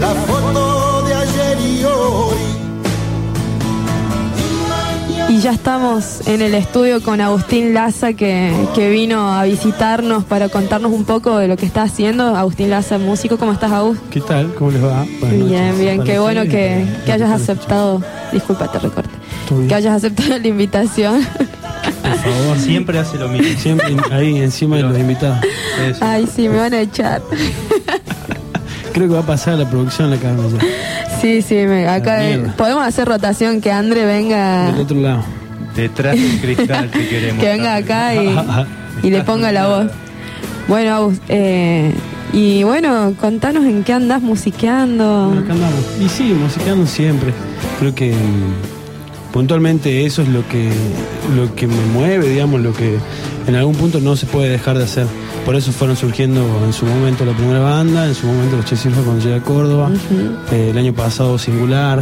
La foto de ayer y hoy. Y ya estamos en el estudio con Agustín Laza que, que vino a visitarnos para contarnos un poco de lo que está haciendo. Agustín Laza, músico, ¿cómo estás, Agus? ¿Qué tal? ¿Cómo les va? Buenas Bien, noches. bien, qué bueno que, que hayas aceptado, disculpa, te recorte, que hayas aceptado la invitación. Por favor, Siempre hace lo mismo. siempre ahí encima de los invitados. Eso. Ay, sí, me van a echar. Creo que va a pasar la producción la ya. Sí, sí, me- acá podemos hacer rotación, que André venga, Del otro lado. Detrás del cristal te queremos. que venga acá y, y le ponga la voz. Bueno, Agus, eh, y bueno, contanos en qué andás musiqueando. Bueno, acá andamos. Y sí, musicando siempre. Creo que mm, puntualmente eso es lo que, lo que me mueve, digamos, lo que en algún punto no se puede dejar de hacer. Por eso fueron surgiendo en su momento la primera banda, en su momento los Chesilva cuando llegué a Córdoba, eh, el año pasado Singular.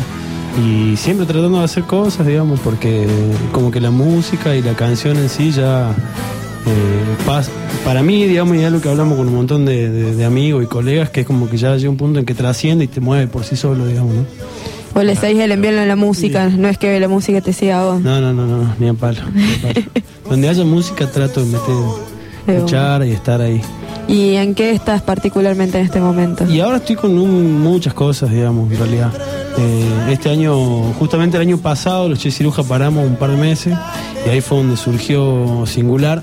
Y siempre tratando de hacer cosas, digamos, porque como que la música y la canción en sí ya eh, para mí, digamos, y es lo que hablamos con un montón de, de- de amigos y colegas, que es como que ya llega un punto en que trasciende y te mueve por sí solo, digamos, ¿no? Vos le seguís el envío en la música, no es que la música te siga a vos. No, no, no, no, no, ni a palo. ni a palo. Donde haya música trato de meter, escuchar y estar ahí. ¿Y en qué estás particularmente en este momento? Y ahora estoy con un- muchas cosas, digamos, en realidad. Eh, este año, justamente el año pasado, los Che Ciruja paramos un par de meses y ahí fue donde surgió Singular.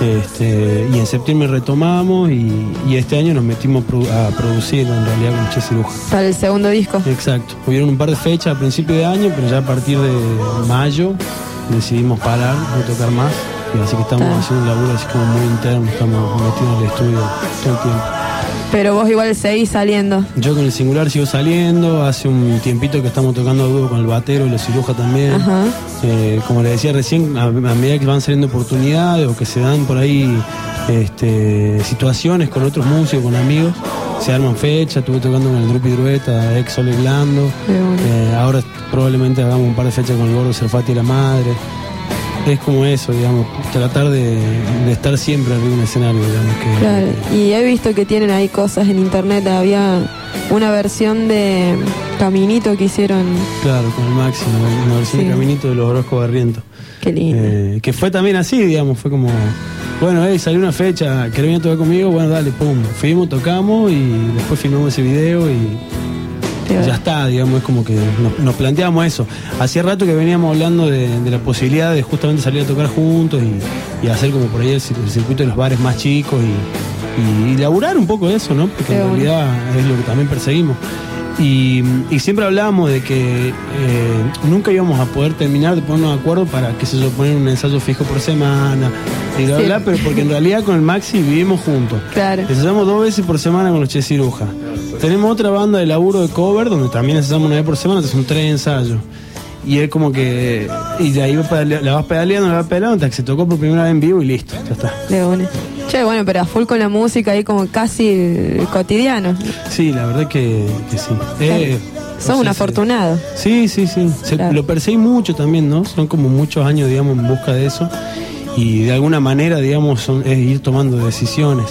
Este, y en septiembre retomamos y, y este año nos metimos produ- a producir en realidad con Che Ciruja. Para el segundo disco. Exacto. Hubieron un par de fechas a principio de año, pero ya a partir de mayo decidimos parar, no tocar más. Y así que estamos haciendo un laburo así como muy interno, estamos metidos en el estudio todo el tiempo. Pero vos igual seguís saliendo. Yo con el singular sigo saliendo, hace un tiempito que estamos tocando dúo con el batero y los ciruja también. Eh, como le decía recién, a, a medida que van saliendo oportunidades o que se dan por ahí este, situaciones con otros músicos, con amigos, se arman fechas, estuve tocando con el Drupi Drueta, ex Ole una. Eh, ahora probablemente hagamos un par de fechas con el Gordo Cerfati y la Madre. Es como eso, digamos, tratar de, de estar siempre arriba de un escenario, digamos que... Claro. Y he visto que tienen ahí cosas en internet. Había una versión de Caminito que hicieron. Claro, con el máximo, una versión Sí. de Caminito de los Orozco Barrientos. Qué lindo. Eh, que fue también así, digamos, fue como, bueno, hey, salió una fecha, ¿querés venir a tocar conmigo? Bueno, dale, pum. Fuimos, tocamos y después filmamos ese video y ya está, digamos, es como que nos, nos planteamos eso. Hacía rato que veníamos hablando de, de la posibilidad de justamente salir a tocar juntos y, y hacer como por ahí el, cir- el circuito de los bares más chicos y, y, y laburar un poco eso, ¿no? Porque en realidad es lo que también perseguimos. Y, y siempre hablábamos de que eh, nunca íbamos a poder terminar de ponernos de acuerdo para, qué sé yo, poner un ensayo fijo por semana y bla, Sí. bla, pero porque en realidad con el Maxi vivimos juntos. Claro. Ensayamos dos veces por semana con los Che Ciruja. Tenemos otra banda de laburo de cover donde también ensayamos una vez por semana, son tres ensayos. Y es como que. Y de ahí la vas pedaleando, la vas pedaleando hasta que se tocó por primera vez en vivo y listo, ya está. De. Che, bueno, pero a full con la música ahí como casi cotidiano. Sí, la verdad que, que sí. Eh, Sos un afortunado. Sí, sí, sí. Se- Claro. Lo perseguí mucho también, ¿no? Son como muchos años, digamos, en busca de eso. Y de alguna manera, digamos, son, es ir tomando decisiones.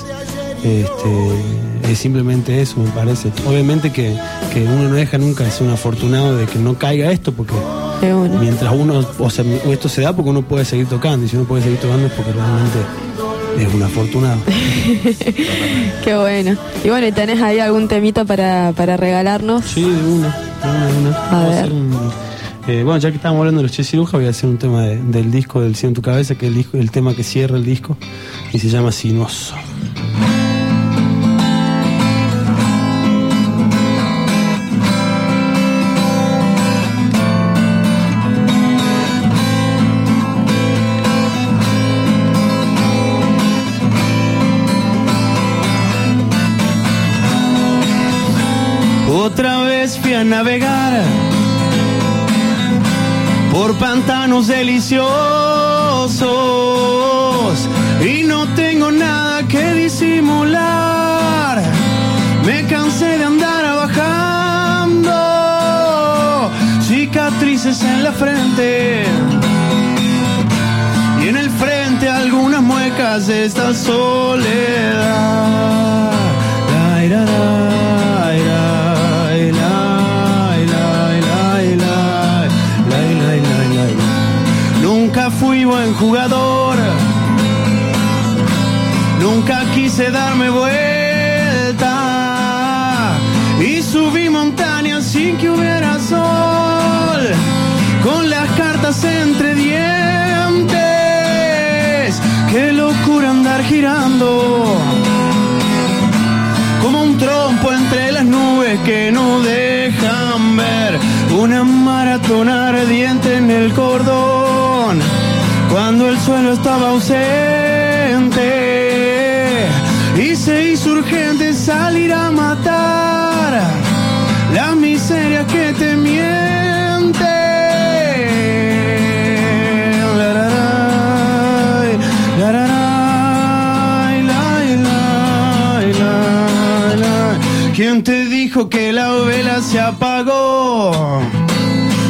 Este, es simplemente eso, me parece. Obviamente que, que uno no deja nunca de ser un afortunado de que no caiga esto, porque mientras uno, o sea, esto se da porque uno puede seguir tocando, y si uno puede seguir tocando es porque realmente es un afortunado. Qué bueno. Y bueno, ¿y tenés ahí algún temito para, para regalarnos? Sí, de una, de una, de una. A ver. un- eh, bueno, ya que estábamos hablando de los Che Ciruja, voy a hacer un tema de- del disco del Cielo en tu cabeza, que es el, disco, el tema que cierra el disco, y se llama Sinuoso. Navegar por pantanos deliciosos y no tengo nada que disimular. Me cansé de andar bajando cicatrices en la frente y en el frente algunas muecas de esta soledad. Fui buen jugador, nunca quise darme vuelta. Y subí montañas sin que hubiera sol, con las cartas entre dientes. Qué locura andar girando. Como un trompo entre las nubes que no dejan ver. Una maratón ardiente en el cordón cuando el suelo estaba ausente y se hizo urgente salir a matar la miseria que te miente. ¿Quién te dijo que la vela se apagó?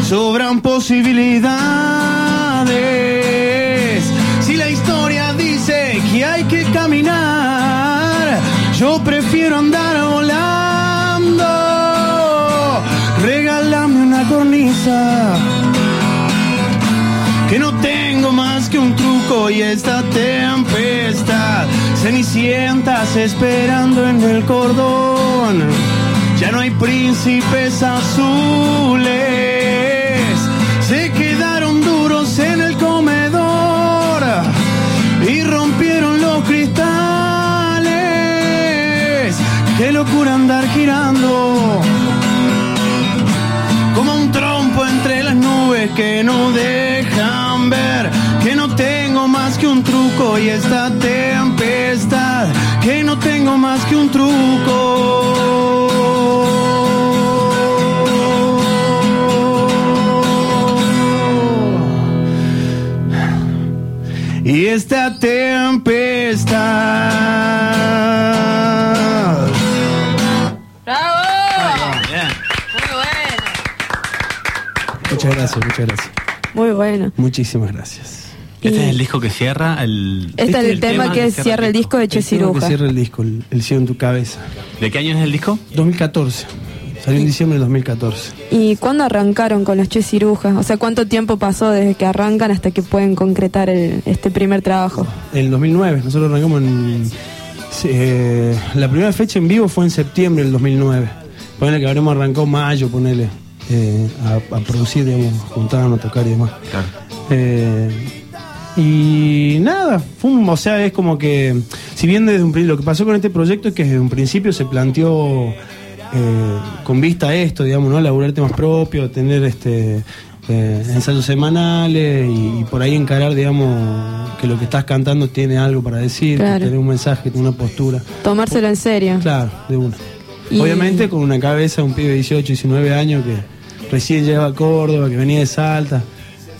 Sobran posibilidades. Si la historia dice que hay que caminar, yo prefiero andar volando. Regálame una cornisa que no tengo más que un truco y esta tempestad. Cenicientas esperando en el cordón. Ya no hay príncipes azules. Se quedaron duros en el comedor y rompieron los cristales. Qué locura andar girando como un trompo entre las nubes que no dejan ver que no tengo más que un truco y esta tempestad que no tengo más que un truco. Esta tempestad. Muchas gracias, muchas gracias. Muy bueno. Muchísimas gracias. Este es el disco que cierra el. Este es el tema que cierra el disco de El tema que Chesiruja. cierra el disco, el, el cielo en tu cabeza. ¿De qué año es el disco? 2014. Salió en diciembre del 2014. ¿Y cuándo arrancaron con los Chesirujas? O sea, ¿cuánto tiempo pasó desde que arrancan hasta que pueden concretar el- este primer trabajo? En el 2009, nosotros arrancamos en... eh, la primera fecha en vivo fue en septiembre del 2009. Ponele que habremos arrancado mayo, ponele, eh, a, a producir, digamos, juntarnos a tocar y demás. Claro. Eh, y nada, fue un- o sea, es como que, si bien desde un, pri- lo que pasó con este proyecto es que desde un principio se planteó eh, con vista a esto, digamos, ¿no? Laburar temas propios, tener este eh, ensayos semanales y, y por ahí encarar, digamos, que lo que estás cantando tiene algo para decir, Claro. tener un mensaje, tener una postura. Tomárselo en serio. Claro, de una. Y- Obviamente con una cabeza, un pibe de 18, 19 años que recién llegaba a Córdoba, que venía de Salta,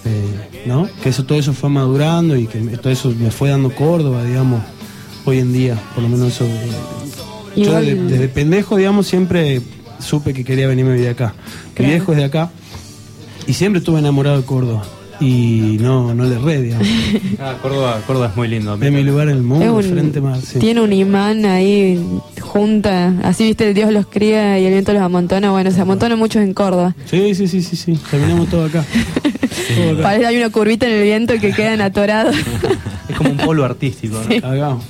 eh, ¿no? Que eso todo eso fue madurando y que todo eso me fue dando Córdoba, digamos, hoy en día, por lo menos eso. Yo de- desde pendejo, digamos, siempre supe que quería venirme a vivir acá. Mi Claro. viejo es de acá y siempre estuve enamorado de Córdoba. Y no, no le erré, digamos. Ah, Córdoba, Córdoba es muy lindo. Es mi lugar en el Es mundo, un- frente más. sí. Tiene un imán ahí junta, así viste, el Dios los cría y el viento los amontona. Bueno, se amontona muchos en Córdoba. Sí, sí, sí, sí, sí. Terminamos todo acá. Todo acá. Parece que hay una curvita en el viento que quedan atorados. Es como un polo artístico. ¿no?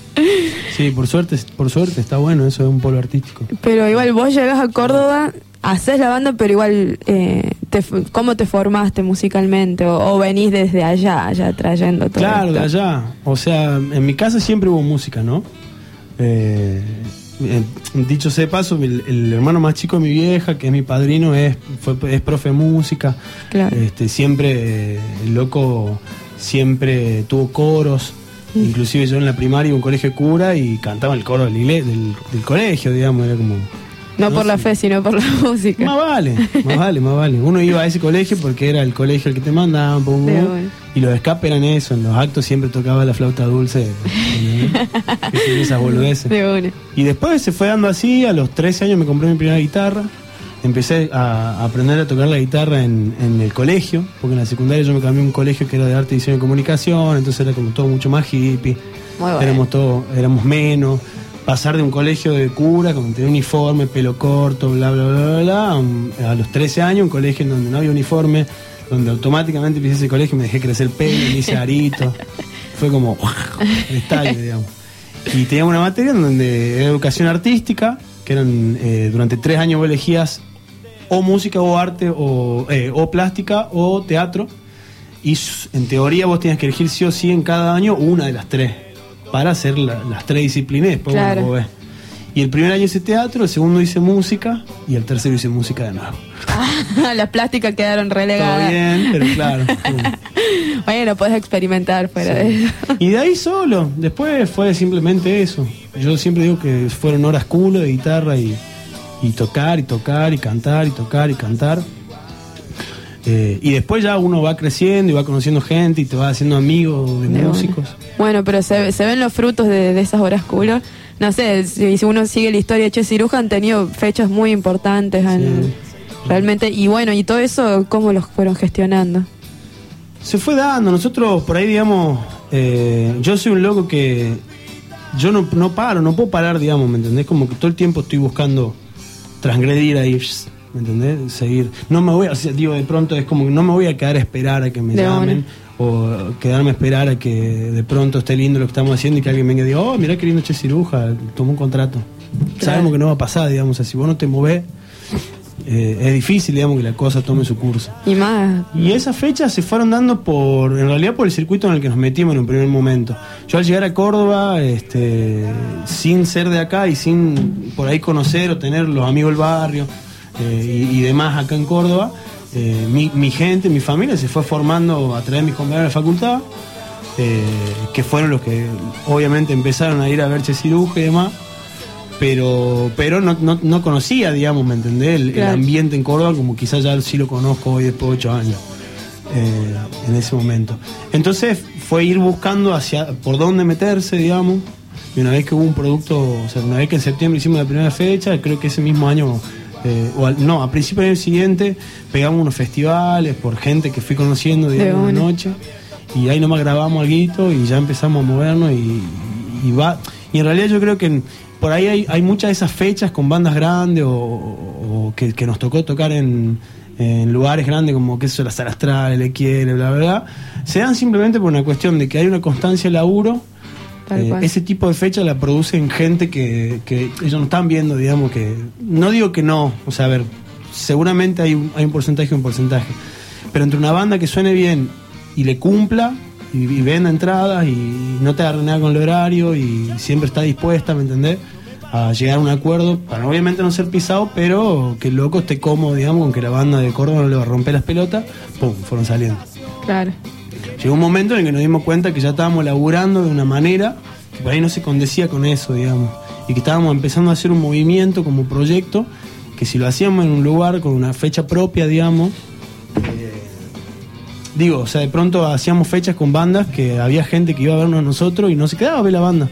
Sí, por suerte, por suerte está bueno, eso es un polo artístico. pero igual vos llegas a Córdoba, haces la banda, pero igual, eh, te ¿cómo te formaste musicalmente? O, o venís desde allá, allá trayendo todo Claro, de allá. O sea, en mi casa siempre hubo música, ¿no? Eh, eh, dicho sea de paso, el, el hermano más chico de mi vieja, que es mi padrino, es, fue, es profe de música. Claro. Este, siempre, eh, el loco siempre tuvo coros. Mm. Inclusive yo en la primaria un colegio de cura y cantaba el coro del, del, del colegio, digamos, era como No por la fe, sino por la música. Más vale, más vale, más vale. Uno iba a ese colegio porque era el colegio el que te mandaban, pum, bueno. y los escapes eran eso. En los actos siempre tocaba la flauta dulce. boludeces. De. Y después se fue dando así, a los 13 años me compré mi primera guitarra, empecé a, a aprender a tocar la guitarra en, en el colegio, porque en la secundaria yo me cambié a un colegio que era de arte, diseño y comunicación, entonces era como todo mucho más hippie, Muy bueno. éramos, todo, éramos menos. Pasar de un colegio de cura, con tener uniforme, pelo corto, bla, bla, bla, bla, bla, a, los 13 años, un colegio en donde no había uniforme, donde automáticamente empecé ese colegio, me dejé crecer el pelo, me hice arito. Fue como el estadio, digamos. Y teníamos una materia en donde era educación artística, que eran eh, durante tres años vos elegías o música o arte o, eh, o plástica o teatro. Y en teoría vos tenías que elegir sí o sí en cada año una de las tres para hacer la- las tres disciplinas. y Después bueno, Claro. vos ves. Y el primer año hice teatro, el segundo hice música y el tercero hice música de nuevo. Las plásticas quedaron Todo relegadas. bien, pero claro. Bueno, puedes experimentar fuera Sí. de eso. Y de ahí solo, después fue simplemente eso. Yo siempre digo que fueron horas culo de guitarra y, y tocar y tocar y cantar y tocar y cantar. Eh, y después ya uno va creciendo y va conociendo gente y te va haciendo amigos de músicos. Bueno, pero se, se ven los frutos de, de esas horas culo. No sé, si, si uno sigue la historia de Che Ciruja, han tenido fechas muy importantes. Sí. Realmente, y bueno, y todo eso, ¿cómo los fueron gestionando? Se fue dando, nosotros por ahí, digamos, eh, yo soy un loco que yo no, no paro, no puedo parar, digamos, ¿me entendés? Como que todo el tiempo estoy buscando transgredir ahí, ¿me entendés? Seguir. No me voy a, o sea, digo, de pronto es como que no me voy a quedar a esperar a que me De llamen o quedarme a esperar a que de pronto esté lindo lo que estamos haciendo y que alguien venga y diga, oh, mirá qué lindo Che Ciruja, tomó un contrato. Sabemos que no va a pasar, digamos, si vos no te movés, eh, es difícil, digamos, que la cosa tome su curso. Y más, Y esas fechas se fueron dando por, en realidad por el circuito en el que nos metimos en un primer momento. Yo al llegar a Córdoba, este, sin ser de acá y sin por ahí conocer o tener los amigos del barrio eh, y, y demás acá en Córdoba, eh, mi, mi gente, mi familia se fue formando a través de mis compañeros de la facultad, que fueron los que obviamente empezaron a ir a ver Che Ciruja y demás. Pero, pero no, no, no conocía, digamos, ¿me entendés? El, ambiente en Córdoba como quizás ya sí lo conozco hoy después de ocho años eh, en ese momento. Entonces fue ir buscando hacia por dónde meterse, digamos. Y una vez que hubo un producto, o sea, una vez que en septiembre hicimos la primera fecha, creo que ese mismo año, eh, o al- no, a principios del año siguiente, pegamos unos festivales por gente que fui conociendo, digamos, De una una. noche. Y ahí nomás grabamos algo y ya empezamos a movernos y, y va. Y en realidad yo creo que en- por ahí hay, hay muchas de esas fechas con bandas grandes o, que, que nos tocó tocar en, en lugares grandes como que eso, la Sala Astral, el Quiere, bla, bla, bla. Se dan simplemente por una cuestión de que hay una constancia de laburo. Eh, ese tipo de fecha la producen gente que, que ellos no están viendo, digamos que. No digo que no, o sea, a ver, seguramente hay un, hay un porcentaje y un porcentaje. Pero entre una banda que suene bien y le cumpla y, y venda entradas y no te agarre nada con el horario y siempre está dispuesta, ¿me entendés? A llegar a un acuerdo para obviamente no ser pisado, pero que el loco esté cómodo, digamos, con que la banda de Córdoba no le va a romper las pelotas, pum, fueron saliendo. claro. Llegó un momento en el que nos dimos cuenta que ya estábamos laburando de una manera que por ahí no se condecía con eso, digamos. Y que estábamos empezando a hacer un movimiento como proyecto, que si lo hacíamos en un lugar con una fecha propia, digamos, digo, o sea, de pronto hacíamos fechas con bandas que había gente que iba a vernos a nosotros y no se quedaba a ver la banda.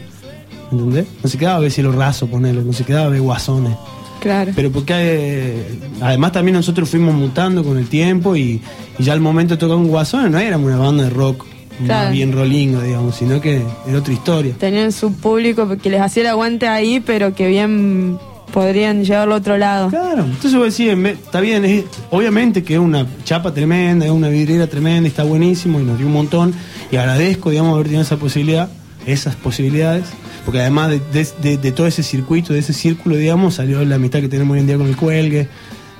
¿Entendés? No se quedaba a ver cielo raso, ponele, no se quedaba a ver guasones. Claro. Pero porque eh, además también nosotros fuimos mutando con el tiempo y, y ya al momento de tocar un guasón no éramos una banda de rock Claro. más bien rolingo, digamos, sino que era otra historia. Tenían su público que les hacía el aguante ahí, pero que bien podrían llevarlo a otro lado. Claro, entonces vos decís, está bien, es- obviamente que es una chapa tremenda, es una vidriera tremenda, está buenísimo y nos dio un montón y agradezco, digamos, haber tenido esa posibilidad, esas posibilidades, porque además de, de- de- de todo ese circuito, de ese círculo, digamos, salió la amistad que tenemos hoy en día con el cuelgue.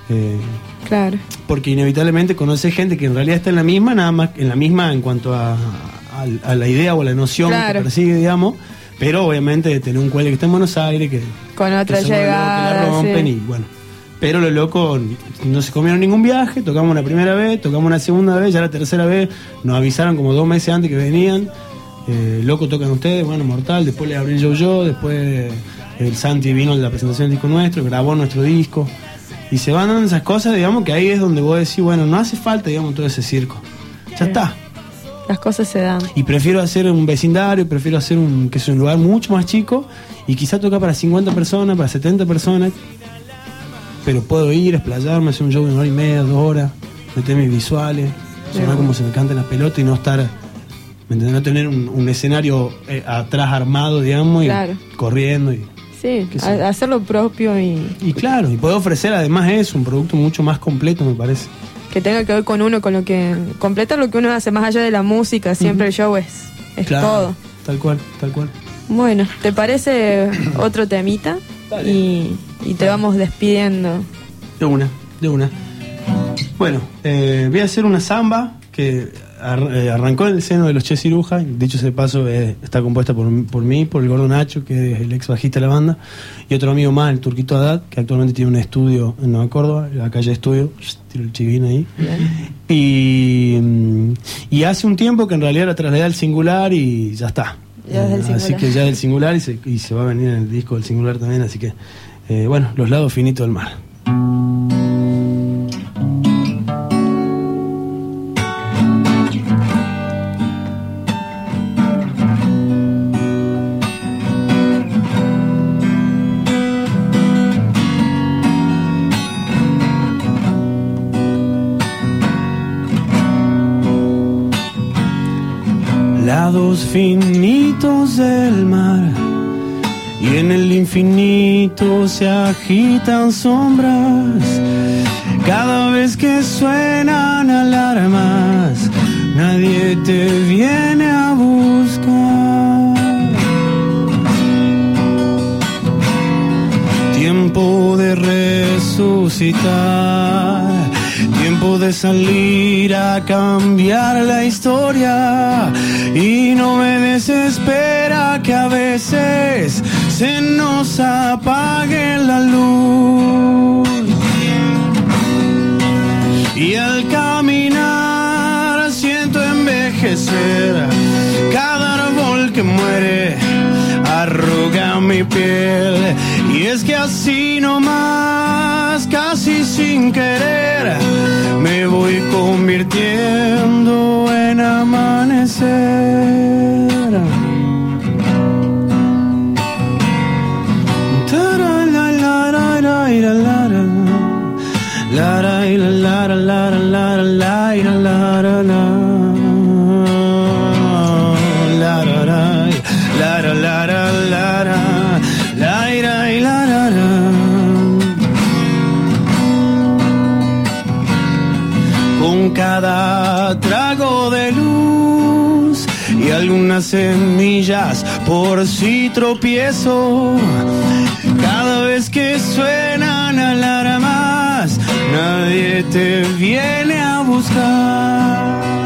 eh, Claro. porque inevitablemente conoces gente que en realidad está en la misma, nada más en la misma en cuanto a, a- a la idea o la noción Claro. que persigue, digamos, pero obviamente de tener un cuelgue que está en Buenos Aires, que, Con otra que locos que llegada. la rompen sí. y bueno. Pero los locos no se comieron ningún viaje, tocamos una primera vez, tocamos una segunda vez, ya la tercera vez nos avisaron como dos meses antes que venían eh, Loco tocan ustedes, bueno, Mortal, después le abrí yo yo, después el Santi vino a la presentación del disco nuestro, grabó nuestro disco. Y se van dando esas cosas, digamos, que ahí es donde vos decís, bueno, no hace falta, digamos, todo ese circo. Ya está. Las cosas se dan. Y prefiero hacer un vecindario, prefiero hacer un, que es un lugar mucho más chico y quizá toca para 50 personas, para 70 personas. Pero puedo ir, explayarme, hacer un show de una hora y media, dos horas, meter mis visuales, sonar como se me cantan las pelotas y no estar, ¿me? No tener un, un escenario eh, atrás armado, digamos, y Claro. corriendo. Y, Sí, hacer lo propio y y claro, y puedo ofrecer además eso, un producto mucho más completo, me parece. Que tenga que ver con uno, con lo que. completar lo que uno hace más allá de la música. Siempre el show es, es Claro, todo. Tal cual, tal cual. Bueno, ¿te parece otro temita? Dale. Y, y te vamos despidiendo. De una, de una. Bueno, eh, voy a hacer una samba que arrancó en el seno de los Che Ciruja. Dicho ese paso, eh, está compuesta por, por mí, por el gordo Nacho, que es el ex bajista de la banda, y otro amigo más, el Turquito Haddad, que actualmente tiene un estudio en Nueva Córdoba, la calle Estudio. Tiro el chivín ahí. Y, mm, y hace un tiempo que en realidad la trasladé al singular y ya está. Ya es Eh, así que ya del singular y se, y se va a venir en el disco del singular también. Así que, eh, bueno, los lados finitos del mar. Infinito se agitan sombras. Cada vez que suenan alarmas nadie te viene a buscar. Tiempo de resucitar, tiempo de salir a cambiar la historia. Y no me desespera que a veces se nos apague la luz. Y al caminar siento envejecer cada árbol que muere arruga mi piel y es que así nomás casi sin querer me voy convirtiendo en amanecer La la la la la la la la la la la Con cada trago de luz y algunas semillas por si tropiezo cada vez que suenan alarmas, nadie te viene a buscar.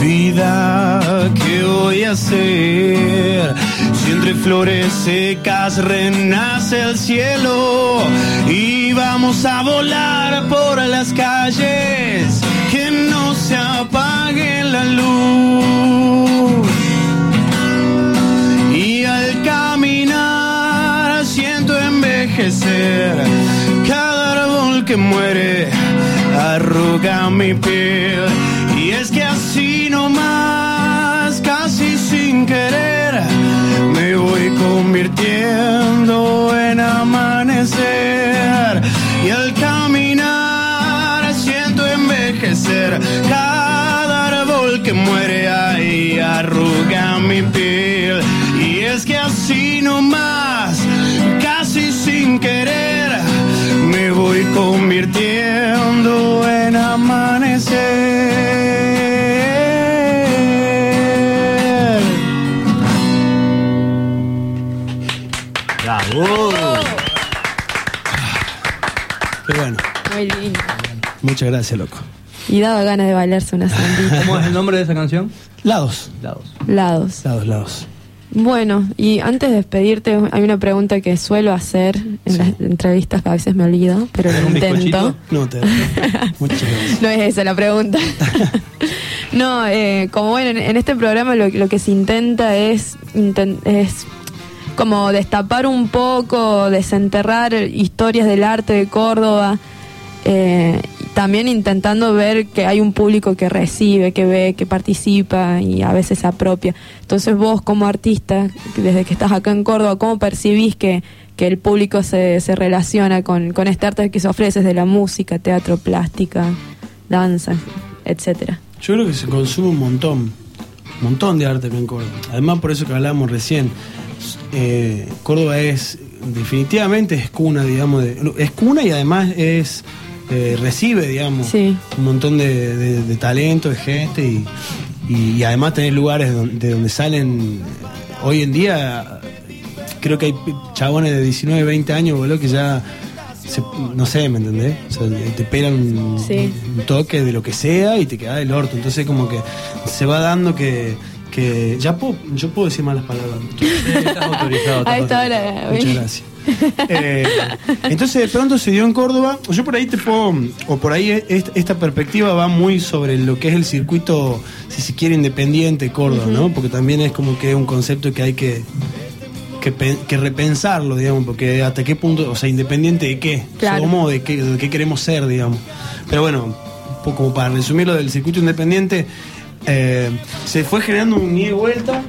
Vida, ¿qué voy a hacer? Si entre flores secas renace el cielo y vamos a volar por las calles, que no se apague la luz. Cada árbol que muere arruga mi piel. Y es que así nomás casi sin querer me voy convirtiendo en amanecer. Y al caminar siento envejecer. Cada árbol que muere ahí arruga mi piel convirtiendo en amanecer ¡Bravo! qué bueno Muy lindo. muchas gracias loco Y daba ganas de bailarse una sandita. ¿Cómo es el nombre de esa canción? lados Lados. Lados. lados lados Bueno, y antes de despedirte, hay una pregunta que suelo hacer en las entrevistas que a veces me olvido, pero lo ¿Un intento. no te No es esa la pregunta. No, eh, como bueno, en, en este programa lo, lo que se intenta es, inten- es como destapar un poco, desenterrar historias del arte de Córdoba, eh, también intentando ver que hay un público que recibe, que ve, que participa y a veces se apropia. Entonces vos como artista, desde que estás acá en Córdoba, ¿cómo percibís que, que el público se, se relaciona con, con este arte que se ofrece desde la música, teatro, plástica, danza, etcétera? Yo creo que se consume un montón, un montón de arte en Córdoba. Además, por eso que hablábamos recién, eh, Córdoba es, definitivamente es cuna, digamos, de- es cuna y además es, eh, recibe, digamos, Sí. un montón de, de- de talento, de gente y, y- y además tener lugares don- de donde salen, hoy en día, creo que hay chabones de 19, 20 años, boludo, que ya... se- no sé, ¿me entendés? O sea, te pegan un, Sí. un toque de lo que sea y te queda del orto. Entonces como que se va dando que, que ya puedo, yo puedo decir malas palabras. Estás autorizado. A estás esta autorizado. hora, Muchas gracias. Eh, entonces de pronto se dio en Córdoba. Yo por ahí te puedo, o por ahí est- esta perspectiva va muy sobre lo que es el circuito, si se quiere, independiente de Córdoba, ¿no? Porque también es como que es un concepto que hay que, que, pe- que repensarlo, digamos, porque hasta qué punto, o sea, independiente de qué Claro. somos, de qué, de qué queremos ser, digamos. Pero bueno, como para resumir lo del circuito independiente, eh, se fue generando un ida y vuelta,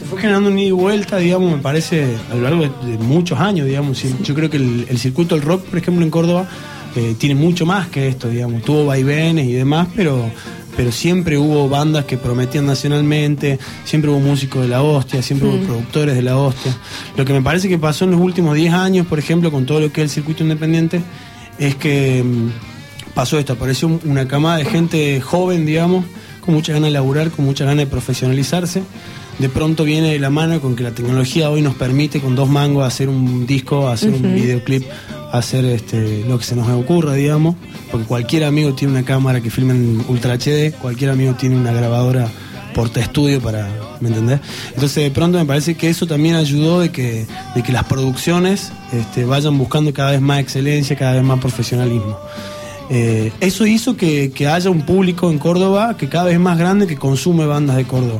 se fue generando un ida y vuelta, digamos, me parece, a lo largo de, de muchos años, digamos. Yo creo que el, el circuito del rock, por ejemplo, en Córdoba, eh, tiene mucho más que esto, digamos. Tuvo vaivenes y demás, pero, pero siempre hubo bandas que prometían nacionalmente, siempre hubo músicos de la hostia, siempre hubo productores de la hostia. Lo que me parece que pasó en los últimos 10 años, por ejemplo, con todo lo que es el circuito independiente, es que mm, pasó esto, apareció un- una camada de gente joven, digamos, con muchas ganas de laburar, con muchas ganas de profesionalizarse. De pronto viene de la mano con que la tecnología hoy nos permite con dos mangos hacer un disco, hacer un videoclip, hacer este, lo que se nos ocurra, digamos. Porque cualquier amigo tiene una cámara que filma en Ultra HD, cualquier amigo tiene una grabadora porta estudio para, ¿me entendés? Entonces de pronto me parece que eso también ayudó de que, de que las producciones este, vayan buscando cada vez más excelencia, cada vez más profesionalismo. Eh, eso hizo que, que haya un público en Córdoba que cada vez es más grande que consume bandas de Córdoba.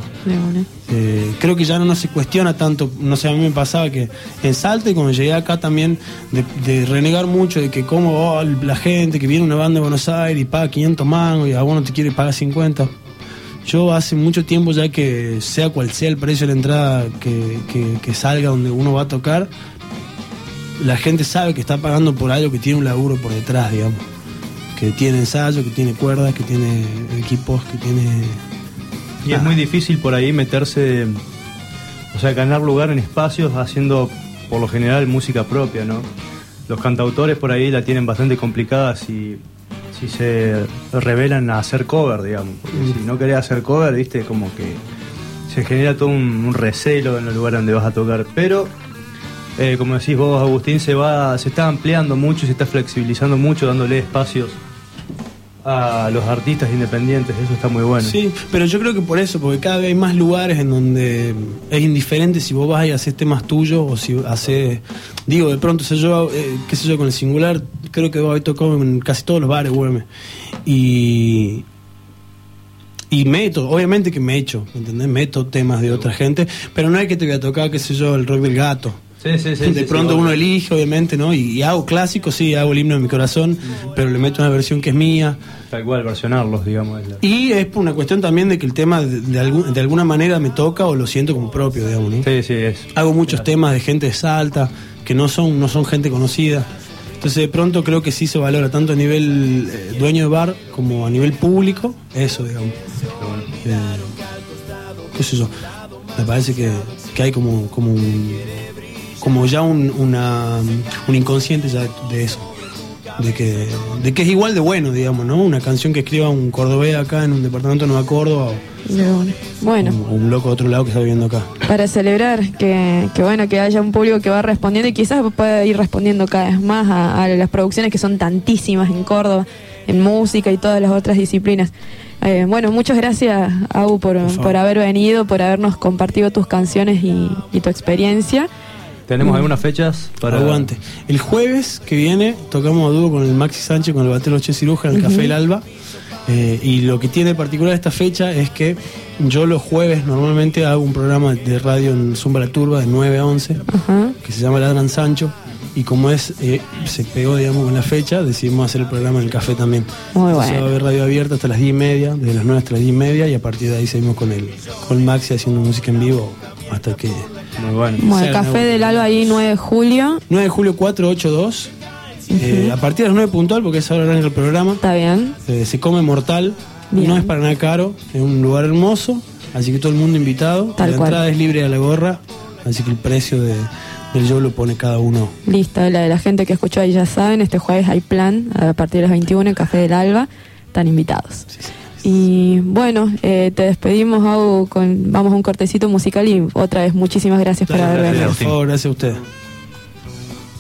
Eh, creo que ya no, no se cuestiona tanto, no sé, a mí me pasaba que en Salta y cuando llegué acá también de, de renegar mucho de que como oh, la gente que viene una banda de Buenos Aires y paga 500 mangos y a vos no te quiere pagar 50. Yo hace mucho tiempo ya que sea cual sea el precio de la entrada que, que- que salga donde uno va a tocar, la gente sabe que está pagando por algo que tiene un laburo por detrás, digamos. Que tiene ensayo, que tiene cuerdas, que tiene equipos, que tiene... Y es muy difícil por ahí meterse, o sea, ganar lugar en espacios haciendo por lo general música propia, ¿no? Los cantautores por ahí la tienen bastante complicada si, si se revelan a hacer cover, digamos. Porque si no querés hacer cover, viste, como que se genera todo un, un recelo en el lugar donde vas a tocar. Pero, eh, como decís vos, Agustín, se va, se está ampliando mucho, se está flexibilizando mucho, dándole espacios a los artistas independientes, eso está muy bueno. Sí, pero yo creo que por eso, porque cada vez hay más lugares en donde es indiferente si vos vas y haces temas tuyos o si haces. Digo, de pronto, sé yo, eh, qué sé yo, con el singular, creo que hoy tocó en casi todos los bares, güey. Y. Y meto, obviamente que me echo, ¿me ¿entendés? Meto temas de otra gente, pero no hay que te voy a tocar, qué sé yo, el rock del gato. Sí, sí, sí. de pronto uno elige, obviamente, ¿no? Y, y hago clásicos, sí, hago el himno de mi corazón, pero le meto una versión que es mía. Tal cual, versionarlos, digamos. es la- Y es una cuestión también de que el tema de, de algún- de alguna manera me toca o lo siento como propio, digamos, ¿no? Sí, sí, es. Hago muchos temas de gente de Salta que no son, no son gente conocida. Entonces de pronto creo que sí se valora tanto a nivel eh, dueño de bar como a nivel público, eso, digamos. Eh, qué sé yo. Me parece que, que hay como, como un- como ya un, una, un inconsciente ya de eso. De que, de que es igual de bueno, digamos, ¿no? Una canción que escriba un cordobés acá en un departamento de Nueva Córdoba o. Bueno. un loco de otro lado que está viviendo acá. para celebrar que, que bueno que haya un público que va respondiendo y quizás pueda ir respondiendo cada vez más a, a las producciones que son tantísimas en Córdoba en música y todas las otras disciplinas Eh, bueno muchas gracias Agu por, favor. por haber venido por habernos compartido tus canciones y, y tu experiencia ¿Tenemos algunas fechas para. Aguante. El jueves que viene tocamos a dúo con el Maxi Sánchez, con el batero Che Ciruja en el Café El Alba. Eh, y lo que tiene particular esta fecha es que yo los jueves normalmente hago un programa de radio en Zumba la Turba de 9 a 11 Ajá. que se llama Ladran Sancho y como es eh, se pegó digamos con la fecha decidimos hacer el programa en el café también Muy Entonces bueno. va a haber radio abierta hasta las 10 y media desde las 9 hasta las 10 y media y a partir de ahí seguimos con el con Maxi haciendo música en vivo hasta que Muy bueno. Bueno, el Café no. del Alba ahí 9 de julio. 9 de julio 482 eh, a partir de las 9 puntual porque es ahora arranca el programa Está bien. Eh, se come mortal, Bien. no es para nada caro, es un lugar hermoso, así que todo el mundo invitado. Tal la cual. entrada es libre a la gorra, así que el precio de- del show lo pone cada uno. Listo, la de la gente que escuchó ahí ya saben, este jueves hay plan a partir de las 21 en Café del Alba, están invitados. Y bueno, eh, te despedimos, Au, con, vamos a un cortecito musical y otra vez muchísimas gracias por Dale, haber venido. por favor, gracias a usted.